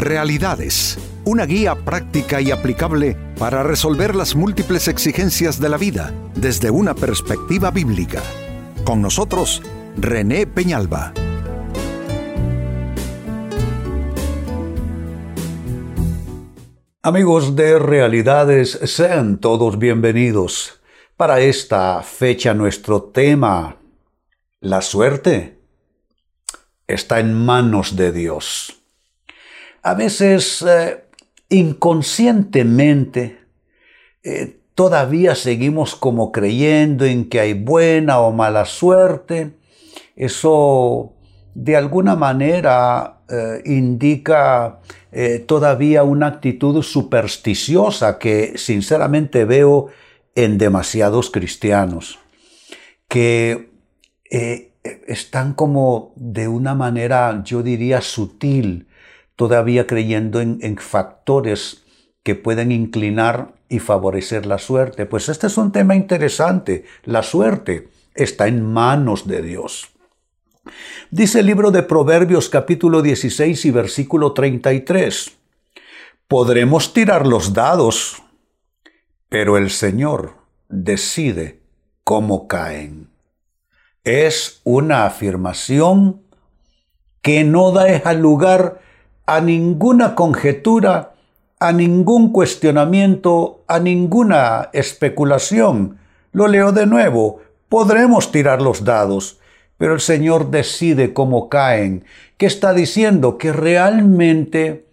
Realidades, una guía práctica y aplicable para resolver las múltiples exigencias de la vida desde una perspectiva bíblica. Con nosotros, René Peñalba. Amigos de Realidades, sean todos bienvenidos. Para esta fecha nuestro tema, la suerte, está en manos de Dios a veces eh, inconscientemente eh, todavía seguimos como creyendo en que hay buena o mala suerte. Eso de alguna manera eh, indica todavía una actitud supersticiosa que sinceramente veo en demasiados cristianos, que están como de una manera, yo diría, sutil, todavía creyendo en, factores que pueden inclinar y favorecer la suerte. Pues este es un tema interesante. La suerte está en manos de Dios. Dice el libro de Proverbios capítulo 16 y versículo 33. Podremos tirar los dados, pero el Señor decide cómo caen. Es una afirmación que no deja lugar a ninguna conjetura, a ningún cuestionamiento, a ninguna especulación. Lo leo de nuevo. Podremos tirar los dados, pero el Señor decide cómo caen. ¿Qué está diciendo? Que realmente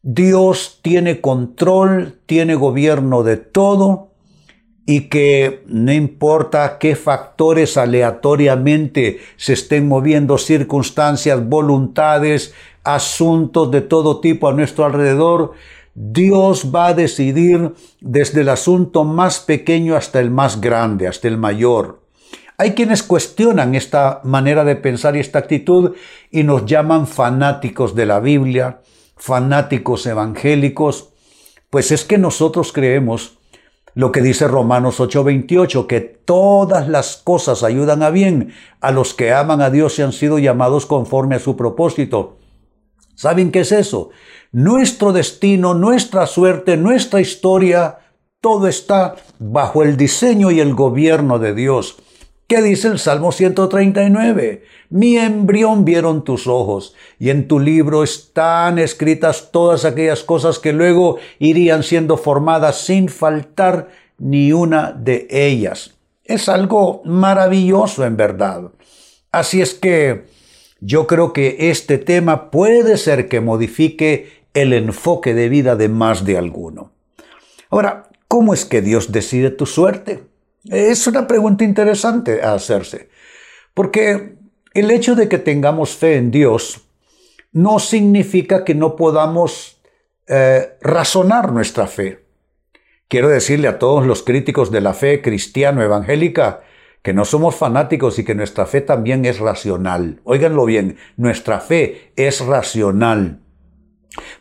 Dios tiene control, tiene gobierno de todo y que no importa qué factores aleatoriamente se estén moviendo, circunstancias, voluntades, asuntos de todo tipo a nuestro alrededor, Dios va a decidir desde el asunto más pequeño hasta el más grande, hasta el mayor. Hay quienes cuestionan esta manera de pensar y esta actitud y nos llaman fanáticos de la Biblia, fanáticos evangélicos, pues es que nosotros creemos lo que dice Romanos 8:28, que todas las cosas ayudan a bien a los que aman a Dios y han sido llamados conforme a su propósito. ¿Saben qué es eso? Nuestro destino, nuestra suerte, nuestra historia, todo está bajo el diseño y el gobierno de Dios. ¿Qué dice el Salmo 139? Mi embrión vieron tus ojos, y en tu libro están escritas todas aquellas cosas que luego irían siendo formadas sin faltar ni una de ellas. Es algo maravilloso en verdad. Así es que yo creo que este tema puede ser que modifique el enfoque de vida de más de alguno. Ahora, ¿cómo es que Dios decide tu suerte? Es una pregunta interesante a hacerse, porque el hecho de que tengamos fe en Dios no significa que no podamos eh, razonar nuestra fe. Quiero decirle a todos los críticos de la fe cristiano-evangélica que no somos fanáticos y que nuestra fe también es racional. Óiganlo bien, nuestra fe es racional.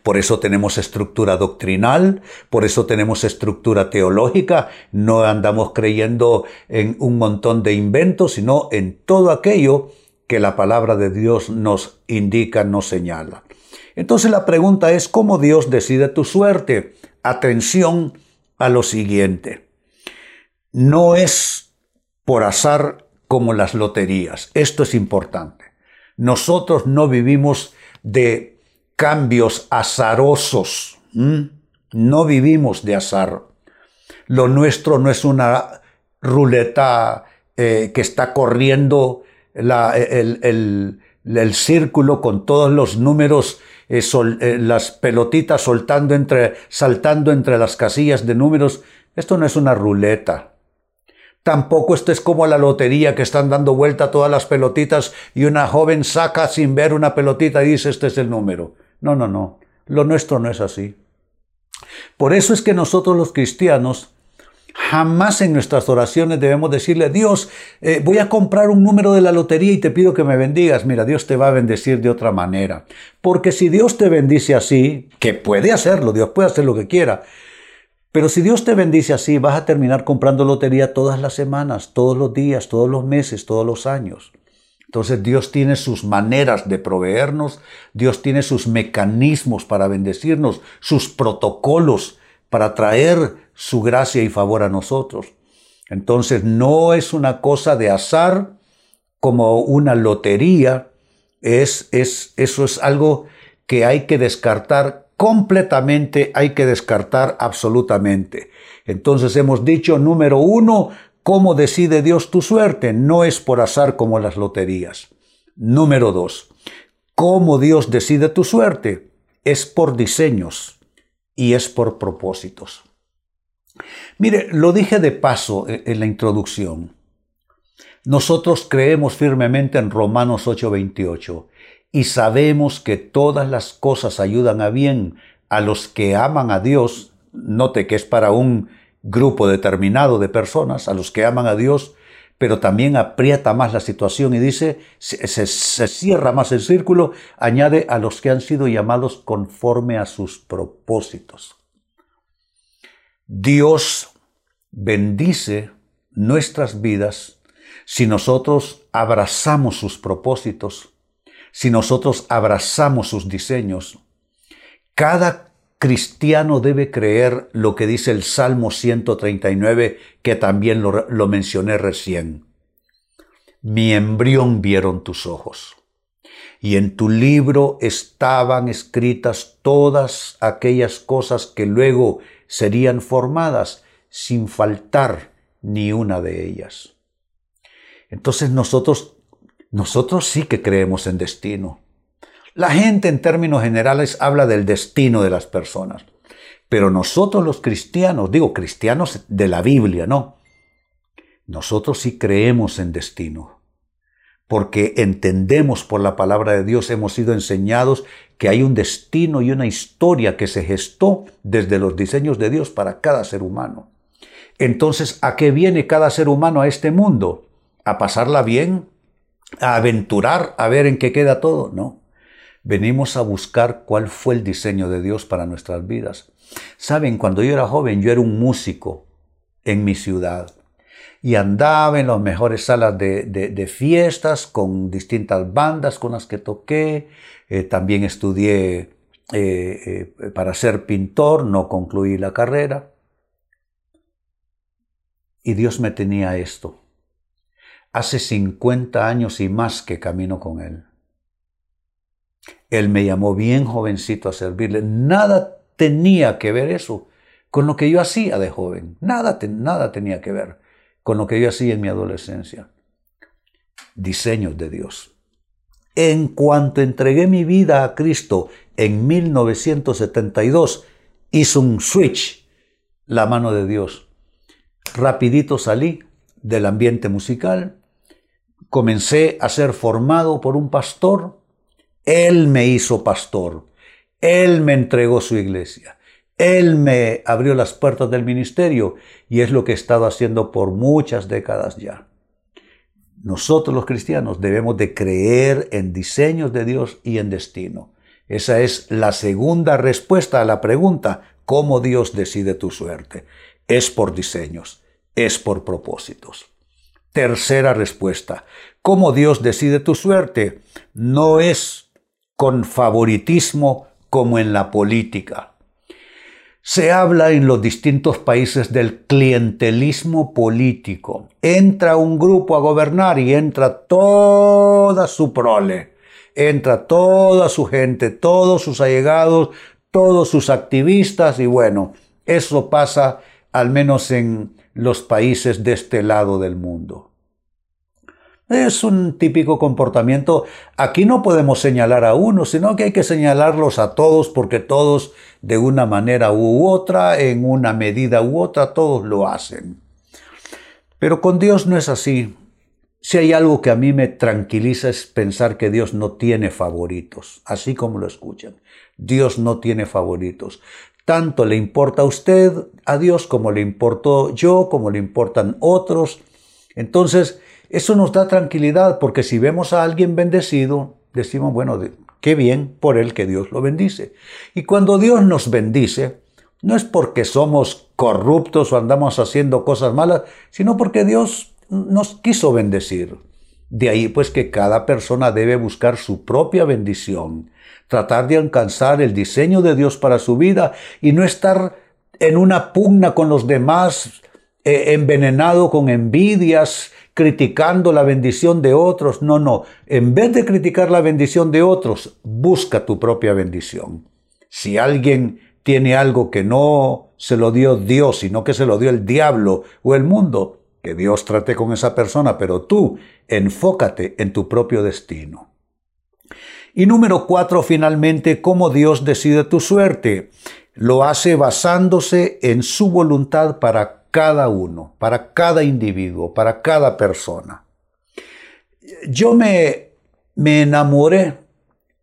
Por eso tenemos estructura doctrinal, por eso tenemos estructura teológica, no andamos creyendo en un montón de inventos, sino en todo aquello que la palabra de Dios nos indica, nos señala. Entonces la pregunta es, ¿cómo Dios decide tu suerte? Atención a lo siguiente. No es por azar como las loterías. Esto es importante. Nosotros no vivimos de cambios azarosos. No vivimos de azar. Lo nuestro no es una ruleta eh, que está corriendo el, círculo con todos los números, eh, eh, las pelotitas saltando entre las casillas de números. Esto no es una ruleta. Tampoco esto es como la lotería que están dando vuelta todas las pelotitas y una joven saca sin ver una pelotita y dice este es el número. No, no, no. Lo nuestro no es así. Por eso es que nosotros los cristianos jamás en nuestras oraciones debemos decirle, Dios, eh, voy a comprar un número de la lotería y te pido que me bendigas. Mira, Dios te va a bendecir de otra manera. Porque si Dios te bendice así, que puede hacerlo, Dios puede hacer lo que quiera, pero si Dios te bendice así, vas a terminar comprando lotería todas las semanas, todos los días, todos los meses, todos los años. Entonces Dios tiene sus maneras de proveernos, Dios tiene sus mecanismos para bendecirnos, sus protocolos para traer su gracia y favor a nosotros. Entonces no es una cosa de azar como una lotería, es, es, eso es algo que hay que descartar completamente, hay que descartar absolutamente. Entonces hemos dicho, número uno, ¿Cómo decide Dios tu suerte? No es por azar como las loterías. Número dos, ¿cómo Dios decide tu suerte? Es por diseños y es por propósitos. Mire, lo dije de paso en la introducción. Nosotros creemos firmemente en Romanos 8:28 y sabemos que todas las cosas ayudan a bien a los que aman a Dios. Note que es para un grupo determinado de personas a los que aman a Dios, pero también aprieta más la situación y dice, se, cierra más el círculo, añade a los que han sido llamados conforme a sus propósitos. Dios bendice nuestras vidas si nosotros abrazamos sus propósitos, si nosotros abrazamos sus diseños. Cada cristiano debe creer lo que dice el Salmo 139, que también lo, lo mencioné recién. Mi embrión vieron tus ojos, y en tu libro estaban escritas todas aquellas cosas que luego serían formadas sin faltar ni una de ellas. Entonces nosotros, nosotros sí que creemos en destino. La gente en términos generales habla del destino de las personas, pero nosotros los cristianos, digo cristianos de la Biblia, no, nosotros sí creemos en destino, porque entendemos por la palabra de Dios, hemos sido enseñados que hay un destino y una historia que se gestó desde los diseños de Dios para cada ser humano. Entonces, ¿a qué viene cada ser humano a este mundo? ¿A pasarla bien? ¿A aventurar? ¿A ver en qué queda todo? No. Venimos a buscar cuál fue el diseño de Dios para nuestras vidas. Saben, cuando yo era joven, yo era un músico en mi ciudad y andaba en las mejores salas de, fiestas con distintas bandas con las que toqué. Eh, también estudié eh, eh, para ser pintor, no concluí la carrera. Y Dios me tenía esto. Hace 50 años y más que camino con Él. Él me llamó bien jovencito a servirle. Nada tenía que ver eso con lo que yo hacía de joven. Nada, nada tenía que ver con lo que yo hacía en mi adolescencia. Diseños de Dios. En cuanto entregué mi vida a Cristo en 1972, hizo un switch la mano de Dios. Rapidito salí del ambiente musical, comencé a ser formado por un pastor él me hizo pastor. Él me entregó su iglesia. Él me abrió las puertas del ministerio y es lo que he estado haciendo por muchas décadas ya. Nosotros los cristianos debemos de creer en diseños de Dios y en destino. Esa es la segunda respuesta a la pregunta, ¿cómo Dios decide tu suerte? Es por diseños, es por propósitos. Tercera respuesta, ¿cómo Dios decide tu suerte? No es con favoritismo como en la política. Se habla en los distintos países del clientelismo político. Entra un grupo a gobernar y entra toda su prole, entra toda su gente, todos sus allegados, todos sus activistas y bueno, eso pasa al menos en los países de este lado del mundo. Es un típico comportamiento. Aquí no podemos señalar a uno, sino que hay que señalarlos a todos porque todos de una manera u otra, en una medida u otra, todos lo hacen. Pero con Dios no es así. Si hay algo que a mí me tranquiliza es pensar que Dios no tiene favoritos, así como lo escuchan. Dios no tiene favoritos. Tanto le importa a usted, a Dios, como le importó yo, como le importan otros. Entonces, eso nos da tranquilidad porque si vemos a alguien bendecido, decimos, bueno, qué bien por él que Dios lo bendice. Y cuando Dios nos bendice, no es porque somos corruptos o andamos haciendo cosas malas, sino porque Dios nos quiso bendecir. De ahí pues que cada persona debe buscar su propia bendición, tratar de alcanzar el diseño de Dios para su vida y no estar en una pugna con los demás, eh, envenenado con envidias, criticando la bendición de otros. No, no. En vez de criticar la bendición de otros, busca tu propia bendición. Si alguien tiene algo que no se lo dio Dios, sino que se lo dio el diablo o el mundo, que Dios trate con esa persona, pero tú enfócate en tu propio destino. Y número cuatro, finalmente, cómo Dios decide tu suerte. Lo hace basándose en su voluntad para cada uno, para cada individuo, para cada persona. Yo me, me enamoré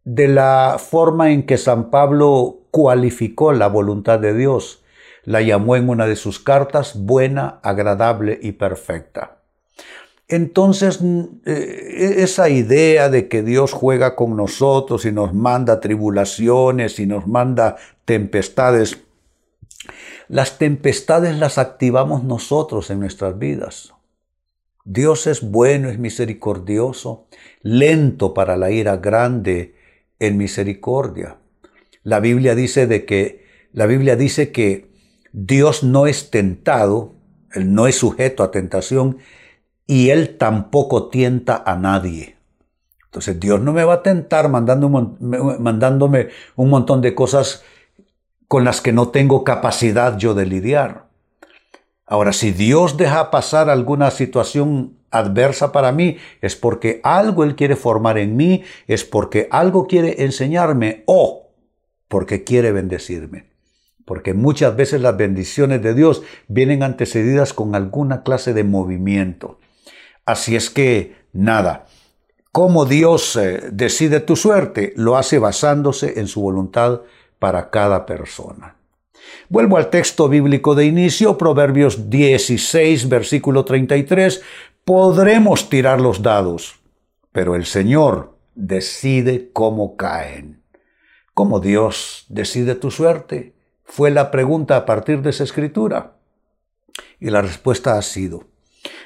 de la forma en que San Pablo cualificó la voluntad de Dios. La llamó en una de sus cartas buena, agradable y perfecta. Entonces, eh, esa idea de que Dios juega con nosotros y nos manda tribulaciones y nos manda tempestades, las tempestades las activamos nosotros en nuestras vidas. Dios es bueno, es misericordioso, lento para la ira, grande en misericordia. La Biblia dice de que la Biblia dice que Dios no es tentado, él no es sujeto a tentación y él tampoco tienta a nadie. Entonces Dios no me va a tentar mandándome un montón de cosas con las que no tengo capacidad yo de lidiar. Ahora, si Dios deja pasar alguna situación adversa para mí, es porque algo Él quiere formar en mí, es porque algo quiere enseñarme o porque quiere bendecirme. Porque muchas veces las bendiciones de Dios vienen antecedidas con alguna clase de movimiento. Así es que, nada, cómo Dios eh, decide tu suerte, lo hace basándose en su voluntad para cada persona. Vuelvo al texto bíblico de inicio, Proverbios 16, versículo 33. Podremos tirar los dados, pero el Señor decide cómo caen. ¿Cómo Dios decide tu suerte? Fue la pregunta a partir de esa escritura. Y la respuesta ha sido,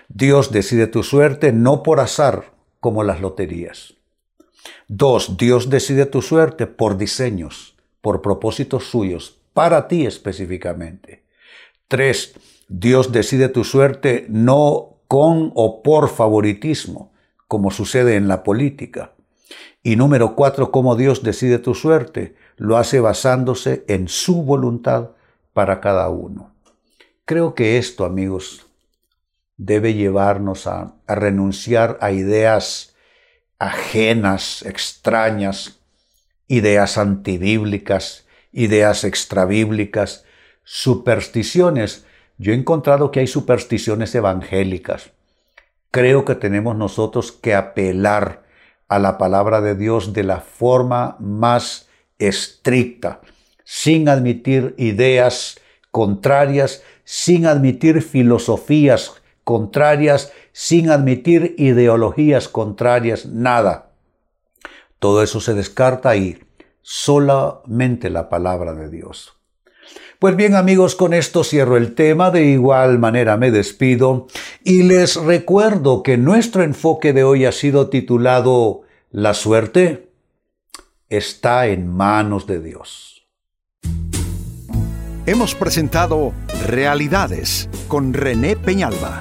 Dios decide tu suerte no por azar como las loterías. Dos, Dios decide tu suerte por diseños, por propósitos suyos, para ti específicamente. Tres, Dios decide tu suerte no con o por favoritismo, como sucede en la política. Y número cuatro, cómo Dios decide tu suerte, lo hace basándose en su voluntad para cada uno. Creo que esto, amigos, debe llevarnos a, a renunciar a ideas ajenas, extrañas, ideas antibíblicas, ideas extrabíblicas, supersticiones. Yo he encontrado que hay supersticiones evangélicas. Creo que tenemos nosotros que apelar a la palabra de Dios de la forma más estricta, sin admitir ideas contrarias, sin admitir filosofías contrarias, sin admitir ideologías contrarias, nada. Todo eso se descarta y solamente la palabra de Dios. Pues bien amigos, con esto cierro el tema, de igual manera me despido y les recuerdo que nuestro enfoque de hoy ha sido titulado La suerte está en manos de Dios. Hemos presentado Realidades con René Peñalba.